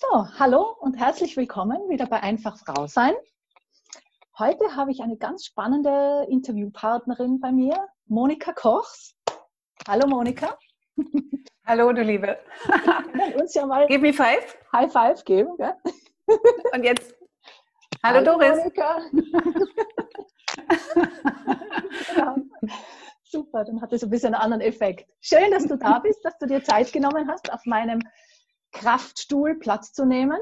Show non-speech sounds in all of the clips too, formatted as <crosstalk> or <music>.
So, hallo und herzlich willkommen wieder bei Einfach Frau sein. Heute habe ich eine ganz spannende Interviewpartnerin bei mir, Monika Kochs. Hallo Monika. Hallo du Liebe. uns ja mal Give me five. High Five geben. Gell? Und jetzt. Hallo, Hallo Doris. Monika. Super, dann hat es ein bisschen einen anderen Effekt. Schön, dass du da bist, dass du dir Zeit genommen hast, auf meinem Kraftstuhl Platz zu nehmen.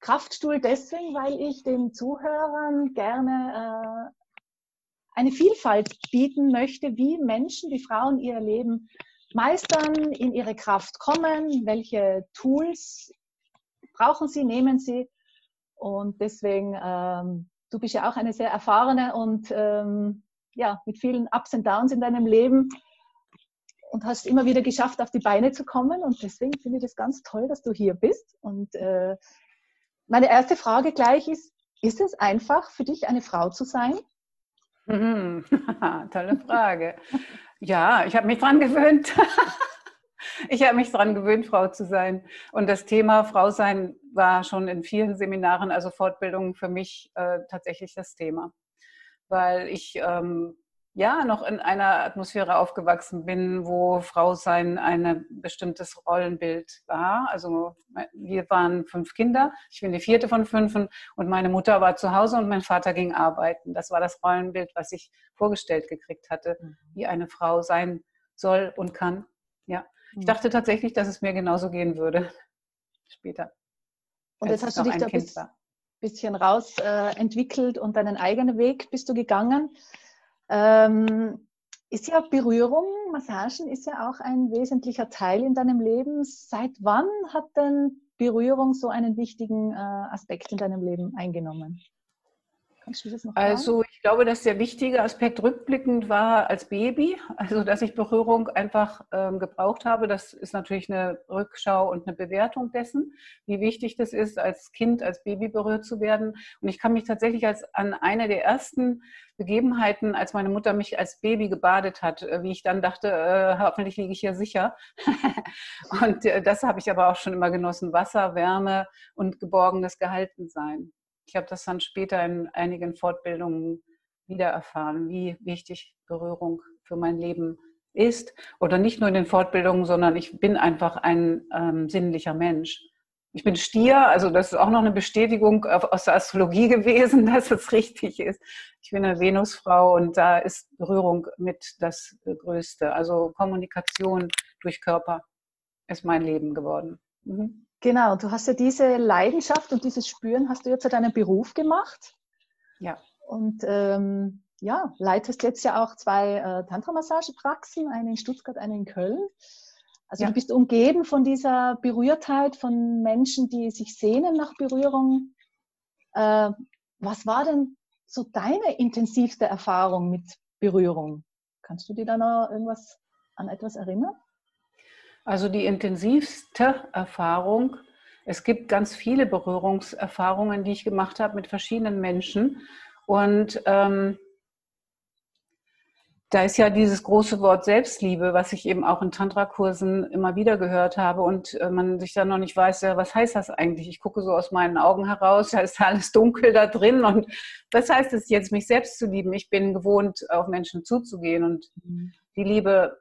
Kraftstuhl deswegen, weil ich den Zuhörern gerne äh, eine Vielfalt bieten möchte, wie Menschen, wie Frauen ihr Leben meistern, in ihre Kraft kommen, welche Tools brauchen sie, nehmen sie. Und deswegen, ähm, du bist ja auch eine sehr erfahrene und ähm, ja, mit vielen Ups und Downs in deinem Leben und hast immer wieder geschafft, auf die Beine zu kommen. Und deswegen finde ich das ganz toll, dass du hier bist. Und äh, meine erste Frage gleich ist, ist es einfach für dich, eine Frau zu sein? Mhm. <laughs> Tolle Frage. ja, ich habe mich dran gewöhnt. <laughs> ich habe mich dran gewöhnt, Frau zu sein. Und das Thema Frau sein war schon in vielen Seminaren, also Fortbildungen für mich äh, tatsächlich das Thema. Weil ich ähm, ja noch in einer Atmosphäre aufgewachsen bin, wo Frau sein ein bestimmtes Rollenbild war. Also wir waren fünf Kinder, ich bin die vierte von fünf und meine Mutter war zu Hause und mein Vater ging arbeiten. Das war das Rollenbild, was ich vorgestellt gekriegt hatte, mhm. wie eine Frau sein soll und kann. Ja, ich mhm. dachte tatsächlich, dass es mir genauso gehen würde <laughs> später. Und jetzt hast du dich da ein bisschen raus äh, entwickelt und deinen eigenen Weg bist du gegangen. Ähm, ist ja Berührung, Massagen ist ja auch ein wesentlicher Teil in deinem Leben. Seit wann hat denn Berührung so einen wichtigen äh, Aspekt in deinem Leben eingenommen? Kannst du das noch Also ich glaube, dass der wichtige Aspekt rückblickend war als Baby, also dass ich Berührung einfach ähm, gebraucht habe. Das ist natürlich eine Rückschau und eine Bewertung dessen, wie wichtig das ist, als Kind, als Baby berührt zu werden. Und ich kann mich tatsächlich als an eine der ersten Begebenheiten, als meine Mutter mich als Baby gebadet hat, äh, wie ich dann dachte, äh, hoffentlich liege ich hier sicher. <laughs> und äh, das habe ich aber auch schon immer genossen. Wasser, Wärme und geborgenes Gehaltensein ich habe das dann später in einigen Fortbildungen wieder erfahren, wie wichtig Berührung für mein Leben ist. Oder nicht nur in den Fortbildungen, sondern ich bin einfach ein ähm, sinnlicher Mensch. Ich bin Stier, also das ist auch noch eine Bestätigung aus der Astrologie <laughs> gewesen, dass es richtig ist. Ich bin eine Venusfrau und da ist Berührung mit das Größte. Also Kommunikation durch Körper ist mein Leben geworden. Mhm. Genau, du hast ja diese Leidenschaft und dieses Spüren hast du jetzt zu deinem Beruf gemacht. Ja. Und ähm, ja, leitest jetzt ja auch zwei äh, Tantra-Massagepraxen, eine in Stuttgart, eine in Köln. Also ja. du bist umgeben von dieser Berührtheit von Menschen, die sich sehnen nach Berührung. Äh, was war denn so deine intensivste Erfahrung mit Berührung? Kannst du dir da noch irgendwas an etwas erinnern? Also die intensivste Erfahrung, es gibt ganz viele Berührungserfahrungen, die ich gemacht habe mit verschiedenen Menschen. Und ähm, da ist ja dieses große Wort Selbstliebe, was ich eben auch in Tantra-Kursen immer wieder gehört habe und äh, man sich dann noch nicht weiß, ja, was heißt das eigentlich? Ich gucke so aus meinen Augen heraus, da ist alles dunkel da drin und was heißt es jetzt, mich selbst zu lieben? Ich bin gewohnt, auf Menschen zuzugehen und mhm. die Liebe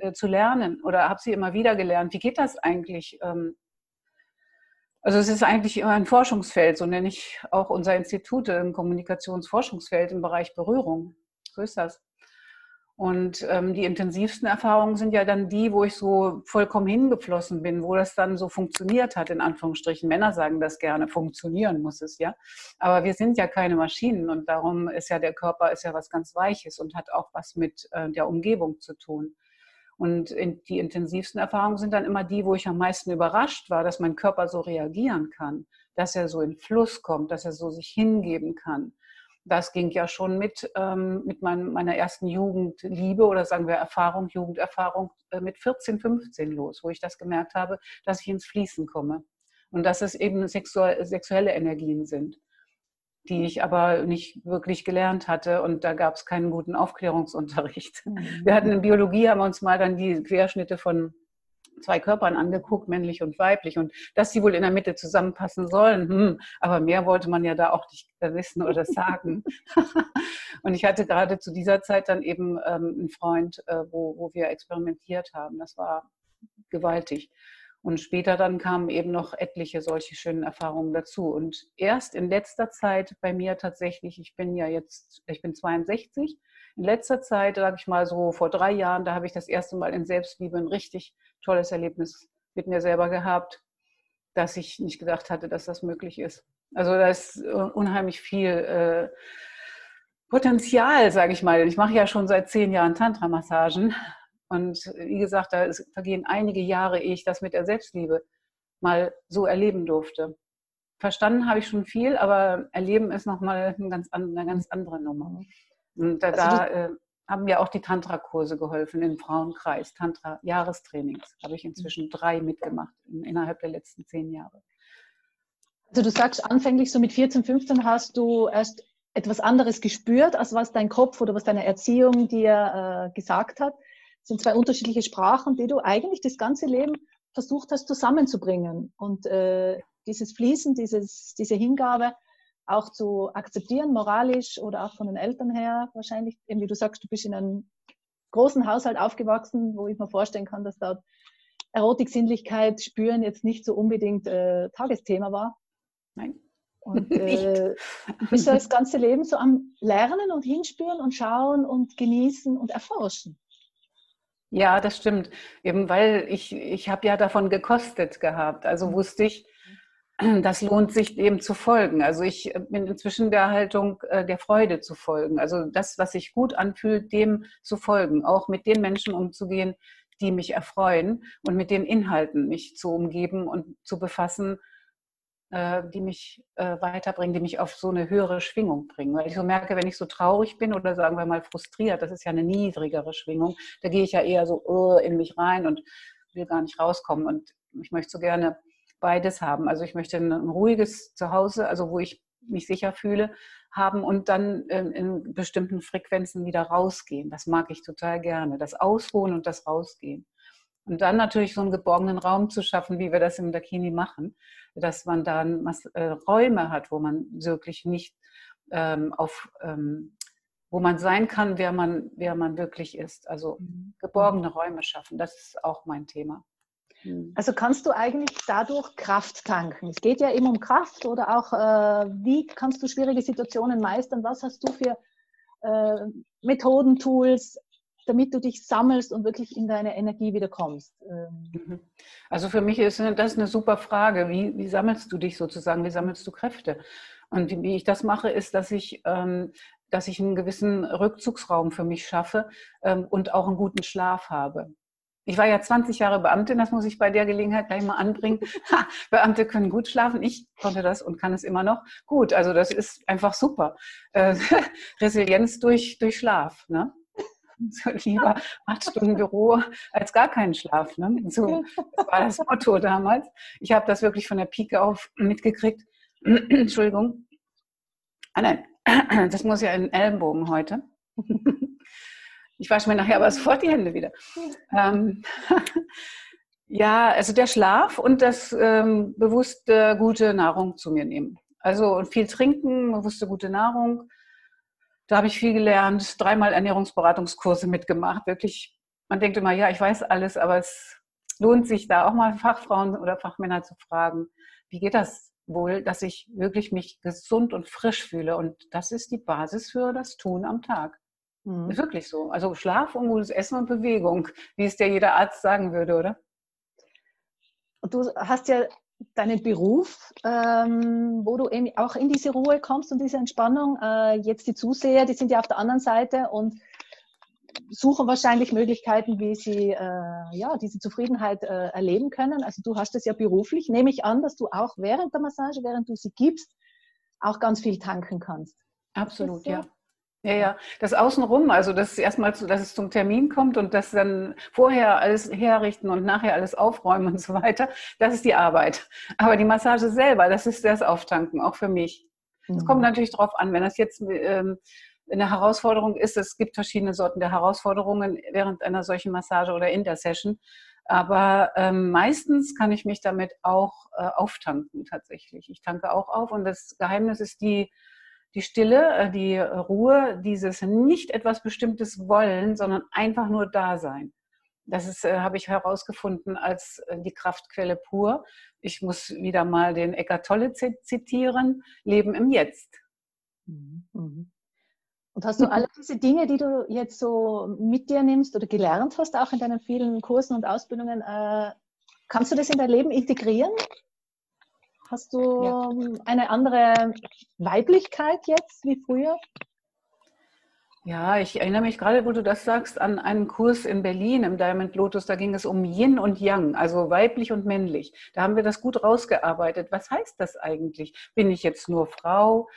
äh, zu lernen oder habe sie immer wieder gelernt. Wie geht das eigentlich? Ähm, also es ist eigentlich immer ein Forschungsfeld, so nenne ich auch unser Institut, ein Kommunikationsforschungsfeld im Bereich Berührung. So ist das. Und ähm, die intensivsten Erfahrungen sind ja dann die, wo ich so vollkommen hingeflossen bin, wo das dann so funktioniert hat, in Anführungsstrichen. Männer sagen das gerne, funktionieren muss es ja. Aber wir sind ja keine Maschinen und darum ist ja der Körper ist ja was ganz Weiches und hat auch was mit äh, der Umgebung zu tun. Und die intensivsten Erfahrungen sind dann immer die, wo ich am meisten überrascht war, dass mein Körper so reagieren kann, dass er so in Fluss kommt, dass er so sich hingeben kann. Das ging ja schon mit, ähm, mit mein, meiner ersten Jugendliebe oder sagen wir Erfahrung, Jugenderfahrung äh, mit 14, 15 los, wo ich das gemerkt habe, dass ich ins Fließen komme und dass es eben sexuelle Energien sind die ich aber nicht wirklich gelernt hatte und da gab es keinen guten Aufklärungsunterricht. Mhm. <laughs> Wir hatten in Biologie, haben wir uns mal dann die Querschnitte von zwei Körpern angeguckt, männlich und weiblich, und dass sie wohl in der Mitte zusammenpassen sollen. Hm, aber mehr wollte man ja da auch nicht wissen oder sagen. <laughs> und ich hatte gerade zu dieser Zeit dann eben ähm, einen Freund, äh, wo, wo wir experimentiert haben. Das war gewaltig. Und später dann kamen eben noch etliche solche schönen Erfahrungen dazu. Und erst in letzter Zeit bei mir tatsächlich, ich bin ja jetzt, ich bin 62, in letzter Zeit, sage ich mal so vor drei Jahren, da habe ich das erste Mal in Selbstliebe ein richtig tolles Erlebnis mit mir selber gehabt, dass ich nicht gedacht hatte, dass das möglich ist. Also da ist äh, unheimlich viel äh, Potenzial, sage ich mal. Ich mache ja schon seit zehn Jahren Tantra-Massagen. Und wie gesagt, da vergehen einige Jahre, ehe ich das mit der Selbstliebe mal so erleben durfte. Verstanden habe ich schon viel, aber erleben ist nochmal eine ganz, eine ganz andere Nummer. Und da, also da äh, haben mir auch die Tantra-Kurse geholfen im Frauenkreis. Tantra-Jahrestrainings habe ich inzwischen drei mitgemacht in, innerhalb der letzten zehn Jahre. Also du sagst anfänglich so mit 14, 15 hast du erst etwas anderes gespürt, als was dein Kopf oder was deine Erziehung dir äh, gesagt hat. Das sind zwei unterschiedliche Sprachen, die du eigentlich das ganze Leben versucht hast zusammenzubringen. Und äh, dieses Fließen, dieses, diese Hingabe auch zu akzeptieren, moralisch oder auch von den Eltern her wahrscheinlich, eben wie du sagst, du bist in einem großen Haushalt aufgewachsen, wo ich mir vorstellen kann, dass dort Erotik, Sinnlichkeit, Spüren jetzt nicht so unbedingt äh, Tagesthema war. Nein. Und <laughs> äh, bist du das ganze Leben so am Lernen und Hinspüren und Schauen und Genießen und Erforschen. Ja, das stimmt. Eben weil ich, ich habe ja davon gekostet gehabt. Also mhm. wusste ich, das lohnt sich dem zu folgen. Also ich bin inzwischen der Haltung äh, der Freude zu folgen. Also das, was sich gut anfühlt, dem zu folgen. Auch mit den Menschen umzugehen, die mich erfreuen und mit den Inhalten mich zu umgeben und zu befassen, äh, die mich äh, weiterbringen, die mich auf so eine höhere Schwingung bringen. Weil ich so merke, wenn ich so traurig bin oder sagen wir mal frustriert, das ist ja eine niedrigere Schwingung, da gehe ich ja eher so in mich rein und will gar nicht rauskommen. Und ich möchte so gerne beides haben. Also ich möchte ein, ruhiges Zuhause, also wo ich mich sicher fühle, haben und dann in, in, bestimmten Frequenzen wieder rausgehen. Das mag ich total gerne. Das Ausruhen und das Rausgehen. Und dann natürlich so einen geborgenen Raum zu schaffen, wie wir das im Dakini machen, dass man dann äh, Räume hat, wo man wirklich nicht ähm, auf, ähm, wo man sein kann, wer man, wer man wirklich ist. Also mhm. geborgene Räume schaffen, das ist auch mein Thema. Hm. Also kannst du eigentlich dadurch Kraft tanken? Es geht ja immer um Kraft oder auch, äh, wie kannst du schwierige Situationen meistern? Was hast du für äh, Methoden, Tools, damit du dich sammelst und wirklich in deine Energie wieder kommst? Ähm. Mhm. Also für mich ist das eine super Frage. Wie, wie sammelst du dich sozusagen? Wie sammelst du Kräfte? Und wie ich das mache, ist, dass ich ähm, dass ich einen gewissen Rückzugsraum für mich schaffe ähm, und auch einen guten Schlaf habe. Ich war ja 20 Jahre Beamtin, das muss ich bei der Gelegenheit gleich mal anbringen. Ha, Beamte können gut schlafen. Ich konnte das und kann es immer noch gut. Also das ist einfach super. Äh, <laughs> Resilienz durch, durch Schlaf. Ne? <laughs> So lieber acht Stunden Büro als gar keinen Schlaf. Ne? <laughs> So das war das Motto damals. Ich habe das wirklich von der Pike auf mitgekriegt. <clears throat> Entschuldigung. Ah nein, <clears throat> das muss ja in den Ellenbogen heute. Ich wasche mir nachher aber sofort die Hände wieder. Ähm, <laughs> ja, also der Schlaf und das ähm, bewusste gute Nahrung zu mir nehmen. Also viel trinken, bewusste gute Nahrung. Da habe ich viel gelernt, dreimal Ernährungsberatungskurse mitgemacht. Wirklich, man denkt immer, ja, ich weiß alles, aber es lohnt sich da auch mal Fachfrauen oder Fachmänner zu fragen, wie geht das wohl, dass ich wirklich mich gesund und frisch fühle. Und das ist die Basis für das Tun am Tag. Mhm. Ist wirklich so. Also Schlaf und gutes Essen und Bewegung, wie es dir jeder Arzt sagen würde, oder? Und du hast ja deinen Beruf, ähm, wo du eben auch in diese Ruhe kommst und diese Entspannung. Äh, jetzt die Zuseher, die sind ja auf der anderen Seite und suchen wahrscheinlich Möglichkeiten, wie sie äh, ja, diese Zufriedenheit äh, erleben können. Also du hast es ja beruflich. Nehme ich an, dass du auch während der Massage, während du sie gibst, auch ganz viel tanken kannst. Absolut, so? ja. Ja, ja, das Außenrum, also das erstmal, dass es zum Termin kommt und das dann vorher alles herrichten und nachher alles aufräumen und so weiter, das ist die Arbeit. Aber die Massage selber, das ist das Auftanken, auch für mich. Es mhm. kommt natürlich darauf an, wenn das jetzt ähm, eine Herausforderung ist, es gibt verschiedene Sorten der Herausforderungen während einer solchen Massage oder in der Session. Aber ähm, meistens kann ich mich damit auch äh, auftanken tatsächlich. Ich tanke auch auf und das Geheimnis ist die, die Stille, äh, die Ruhe, dieses nicht etwas Bestimmtes wollen, sondern einfach nur da sein. Das ist, äh, habe ich herausgefunden als äh, die Kraftquelle pur. Ich muss wieder mal den Eckart Tolle zitieren. Leben im Jetzt. Mhm, mhm. Und hast du alle <laughs> diese Dinge, die du jetzt so mit dir nimmst oder gelernt hast, auch in deinen vielen Kursen und Ausbildungen, äh, kannst du das in dein Leben integrieren? Hast du ja. eine andere Weiblichkeit jetzt wie früher? Ja, ich erinnere mich gerade, wo du das sagst, an einen Kurs in Berlin im Diamond Lotus. Da ging es um Yin und Yang, also weiblich und männlich. Da haben wir das gut rausgearbeitet. Was heißt das eigentlich? Bin ich jetzt nur Frau?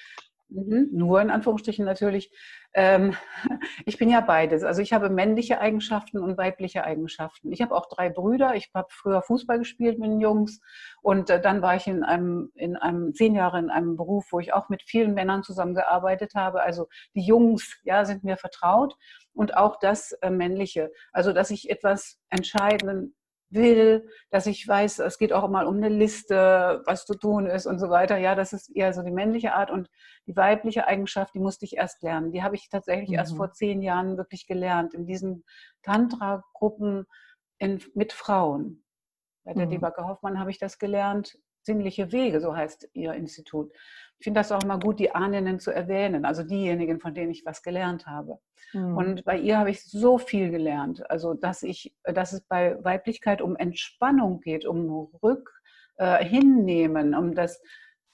Mhm, nur in Anführungsstrichen natürlich. Ähm, <laughs> ich bin ja beides. Also ich habe männliche Eigenschaften und weibliche Eigenschaften. Ich habe auch drei Brüder. Ich habe früher Fußball gespielt mit den Jungs und äh, dann war ich in einem, in einem zehn Jahre in einem Beruf, wo ich auch mit vielen Männern zusammengearbeitet habe. Also die Jungs, ja, sind mir vertraut und auch das äh, männliche. Also dass ich etwas entscheiden will, dass ich weiß, es geht auch mal um eine Liste, was zu tun ist und so weiter. Ja, das ist eher so die männliche Art und die weibliche Eigenschaft, die musste ich erst lernen. Die habe ich tatsächlich mhm. erst vor zehn Jahren wirklich gelernt in diesen Tantra-Gruppen mit Frauen. Bei der mhm. Debacke Hoffmann habe ich das gelernt. Sinnliche Wege, so heißt ihr Institut. Ich finde das auch immer gut, die Ahnen zu erwähnen, also diejenigen, von denen ich was gelernt habe. Mhm. Und bei ihr habe ich so viel gelernt. Also, dass ich, dass es bei Weiblichkeit um Entspannung geht, um Rück äh, hinnehmen, um das,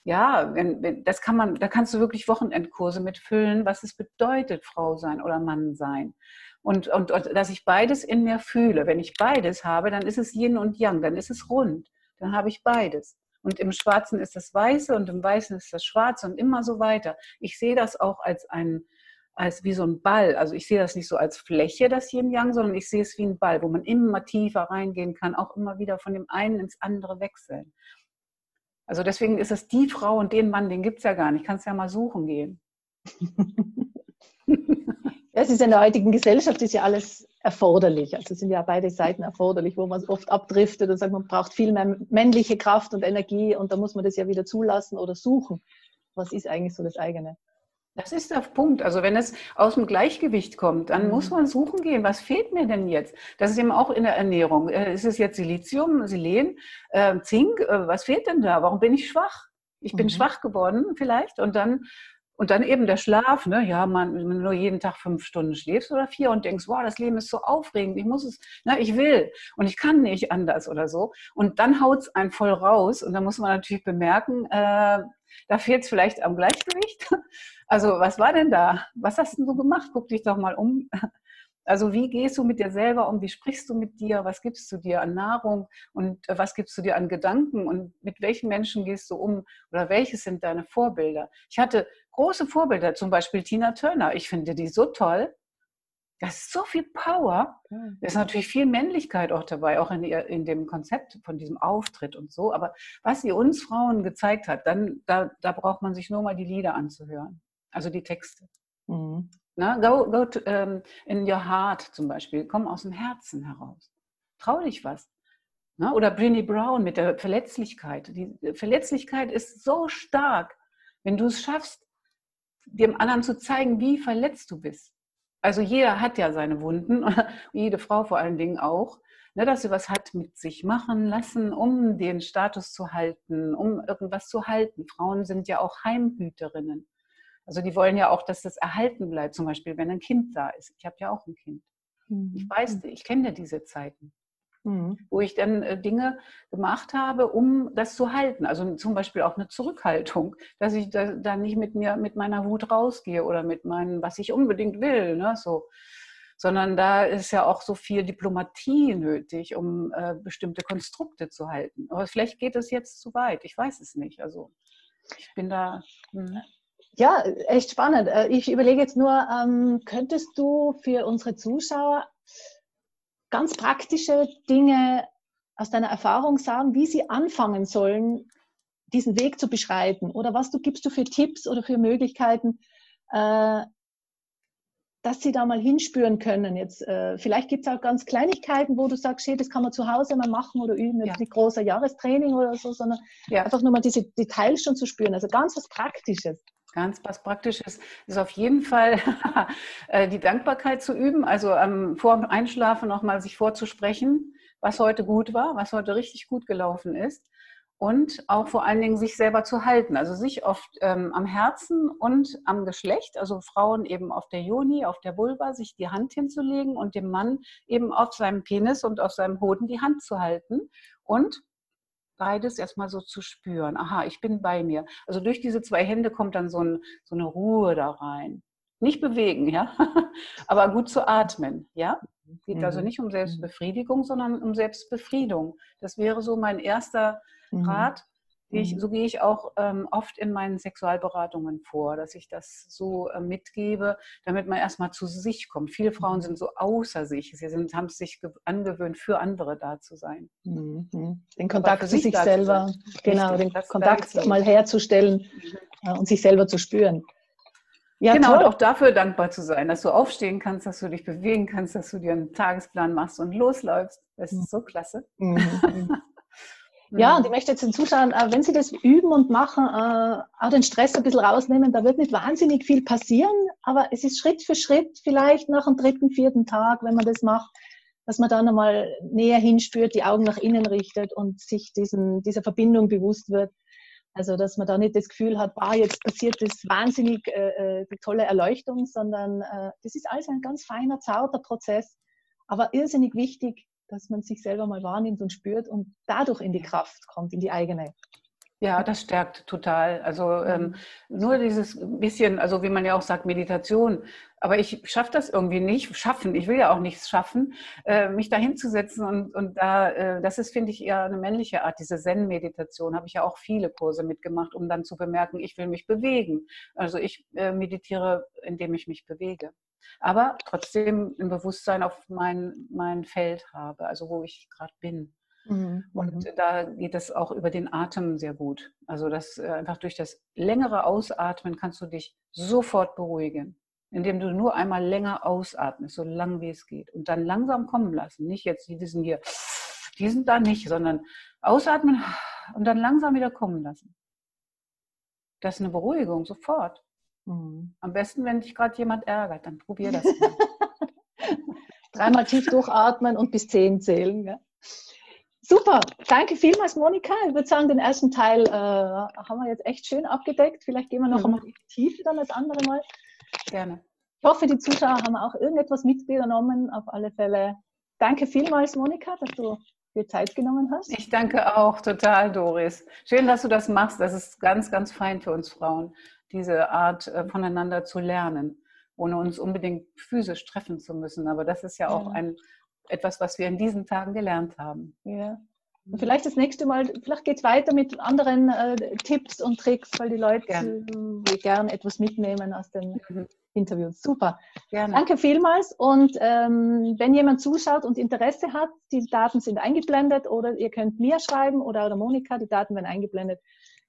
ja, wenn, wenn, das kann man, da kannst du wirklich Wochenendkurse mitfüllen, was es bedeutet, Frau sein oder Mann sein. Und, und, und dass ich beides in mir fühle. Wenn ich beides habe, dann ist es Yin und Yang, dann ist es rund. Dann habe ich beides. Und im Schwarzen ist das Weiße und im Weißen ist das Schwarze und immer so weiter. Ich sehe das auch als ein, als wie so ein Ball. Also ich sehe das nicht so als Fläche, das Yin Yang, sondern ich sehe es wie ein Ball, wo man immer tiefer reingehen kann, auch immer wieder von dem einen ins andere wechseln. Also deswegen ist es die Frau und den Mann, den gibt es ja gar nicht. Kannst ja mal suchen gehen. <laughs> Es ist in der heutigen Gesellschaft ist ja alles erforderlich. Also sind ja beide Seiten erforderlich, wo man oft abdriftet und sagt, man braucht viel mehr männliche Kraft und Energie und da muss man das ja wieder zulassen oder suchen. Was ist eigentlich so das eigene? Das ist der Punkt. Also wenn es aus dem Gleichgewicht kommt, dann mhm. muss man suchen gehen, was fehlt mir denn jetzt? Das ist eben auch in der Ernährung. Äh, ist es jetzt Silizium, Selen, äh, Zink? Äh, was fehlt denn da? Warum bin ich schwach? Ich bin mhm. schwach geworden vielleicht und dann und dann eben der Schlaf, ne? ja, man, wenn du nur jeden Tag fünf Stunden schläfst oder vier und denkst, wow, das Leben ist so aufregend, ich muss es, ne, ich will und ich kann nicht anders oder so. Und dann haut es einen voll raus und dann muss man natürlich bemerken, äh, da fehlt es vielleicht am Gleichgewicht. <laughs> Also was war denn da? Was hast du so gemacht? Guck dich doch mal um. Also wie gehst du mit dir selber um? Wie sprichst du mit dir? Was gibst du dir an Nahrung und äh, was gibst du dir an Gedanken? Und mit welchen Menschen gehst du um? Oder welches sind deine Vorbilder? Ich hatte große Vorbilder, zum Beispiel Tina Turner. Ich finde die so toll. Das ist so viel Power. Da ist natürlich viel Männlichkeit auch dabei, auch in, in dem Konzept von diesem Auftritt und so. Aber was sie uns Frauen gezeigt hat, dann da, da braucht man sich nur mal die Lieder anzuhören. Also die Texte. Mhm. Na, go go to, um, in your heart zum Beispiel. Komm aus dem Herzen heraus. Trau dich was. Na, oder Brinny Brown mit der Verletzlichkeit. Die Verletzlichkeit ist so stark, wenn du es schaffst, dem anderen zu zeigen, wie verletzt du bist. Also jeder hat ja seine Wunden, <laughs> jede Frau vor allen Dingen auch, ne, dass sie was hat mit sich machen lassen, um den Status zu halten, um irgendwas zu halten. Frauen sind ja auch Heimhüterinnen. Also die wollen ja auch, dass das erhalten bleibt, zum Beispiel, wenn ein Kind da ist. Ich habe ja auch ein Kind. Mhm. Ich weiß, ich kenne ja diese Zeiten, mhm. wo ich dann äh, Dinge gemacht habe, um das zu halten. Also zum Beispiel auch eine Zurückhaltung, dass ich da, da nicht mit mir, mit meiner Wut rausgehe oder mit meinem, was ich unbedingt will, ne, so sondern da ist ja auch so viel Diplomatie nötig, um äh, bestimmte Konstrukte zu halten. Aber vielleicht geht es jetzt zu weit. Ich weiß es nicht. Also ich bin da. Mh. Ja, echt spannend. Äh, ich überlege jetzt nur, ähm, könntest du für unsere Zuschauer ganz praktische Dinge aus deiner Erfahrung sagen, wie sie anfangen sollen, diesen Weg zu beschreiten? Oder was du gibst du für Tipps oder für Möglichkeiten, äh, dass sie da mal hinspüren können. Jetzt, äh, vielleicht gibt es auch ganz Kleinigkeiten, wo du sagst, hey, das kann man zu Hause mal machen oder üben, jetzt ja. nicht großer Jahrestraining oder so, sondern ja. einfach nur mal diese Details schon zu spüren. Also ganz was Praktisches. Ganz was Praktisches. Ist auf jeden Fall <laughs> äh, die Dankbarkeit zu üben, also ähm, vor dem Einschlafen nochmal sich vorzusprechen, was heute gut war, was heute richtig gut gelaufen ist und auch vor allen Dingen sich selber zu halten, also sich oft ähm, am Herzen und am Geschlecht, also Frauen eben auf der Joni, auf der Vulva, sich die Hand hinzulegen und dem Mann eben auf seinem Penis und auf seinem Hoden die Hand zu halten und beides erstmal so zu spüren. Aha, ich bin bei mir. Also durch diese zwei Hände kommt dann so, ein, so eine Ruhe da rein. Nicht bewegen, ja, <laughs> aber gut zu atmen, ja. Geht also mhm. also nicht um Selbstbefriedigung, sondern um Selbstbefriedung. Das wäre so mein erster mhm. Rat. Ich, mhm. so gehe ich auch ähm, oft in meinen Sexualberatungen vor, dass ich das so äh, mitgebe, damit man erstmal zu sich kommt. Viele Frauen mhm. sind so außer sich. Sie sind, haben es sich angewöhnt, für andere da zu sein. Mhm. Den Kontakt zu sich selber, genau, den Kontakt mal herzustellen äh, und sich selber zu spüren. Ja, genau, toll. und auch dafür dankbar zu sein, dass du aufstehen kannst, dass du dich bewegen kannst, dass du dir einen Tagesplan machst und losläufst. Das ist so klasse. Mhm. <laughs> Ja, und ich möchte jetzt den Zuschauern, äh, wenn sie das üben und machen, äh, auch den Stress ein bisschen rausnehmen, da wird nicht wahnsinnig viel passieren, aber es ist Schritt für Schritt, vielleicht nach dem dritten, vierten Tag, wenn man das macht, dass man da nochmal näher hinspürt, die Augen nach innen richtet und sich diesen, dieser Verbindung bewusst wird. Also, dass man da nicht das Gefühl hat, bah, jetzt passiert das wahnsinnig äh, die tolle Erleuchtung, sondern äh, das ist alles ein ganz feiner, zauter Prozess, aber irrsinnig wichtig, dass man sich selber mal wahrnimmt und spürt und dadurch in die Kraft kommt, in die eigene. Ja, das stärkt total. Also ähm, mhm. nur dieses bisschen, also wie man ja auch sagt, Meditation. Aber ich schaffe das irgendwie nicht, schaffen. Ich will ja auch nichts schaffen, äh, mich da hinzusetzen und, und da, äh, das ist, finde ich, eher eine männliche Art. Diese Zen-Meditation habe ich ja auch viele Kurse mitgemacht, um dann zu bemerken, ich will mich bewegen. Also ich äh, meditiere, indem ich mich bewege aber trotzdem ein Bewusstsein auf mein, mein Feld habe, also wo ich gerade bin. Mhm. Und mhm. da geht es auch über den Atem sehr gut. Also das äh, einfach durch das längere Ausatmen kannst du dich sofort beruhigen, indem du nur einmal länger ausatmest, so lang wie es geht. Und dann langsam kommen lassen. Nicht jetzt diesen hier, die sind da nicht, sondern ausatmen und dann langsam wieder kommen lassen. Das ist eine Beruhigung, sofort. Mhm. Am besten, wenn dich gerade jemand ärgert, dann probier das mal. <laughs> Dreimal tief durchatmen und bis zehn zählen. Ja. Super, danke vielmals, Monika. Ich würde sagen, den ersten Teil äh, haben wir jetzt echt schön abgedeckt. Vielleicht gehen wir noch mhm. einmal in die Tiefe dann das andere Mal. Gerne. Ich hoffe, die Zuschauer haben auch irgendetwas mitgenommen. Auf alle Fälle danke vielmals, Monika, dass du dir Zeit genommen hast. Ich danke auch total, Doris. Schön, dass du das machst. Das ist ganz, ganz fein für uns Frauen diese Art äh, voneinander zu lernen, ohne uns unbedingt physisch treffen zu müssen. Aber das ist ja auch ja. ein, etwas, was wir in diesen Tagen gelernt haben. Ja. Und vielleicht das nächste Mal, vielleicht geht es weiter mit anderen äh, Tipps und Tricks, weil die Leute gern. äh, gerne etwas mitnehmen aus den mhm. Interviews. Super. Gerne. Danke vielmals. Und ähm, wenn jemand zuschaut und Interesse hat, die Daten sind eingeblendet oder ihr könnt mir schreiben oder, oder Monika, die Daten werden eingeblendet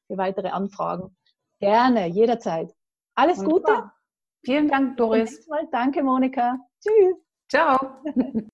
für weitere Anfragen. Gerne, jederzeit. Alles Wunderbar. Gute. Vielen Dank, Doris. Danke, Monika. Tschüss. Ciao. <laughs>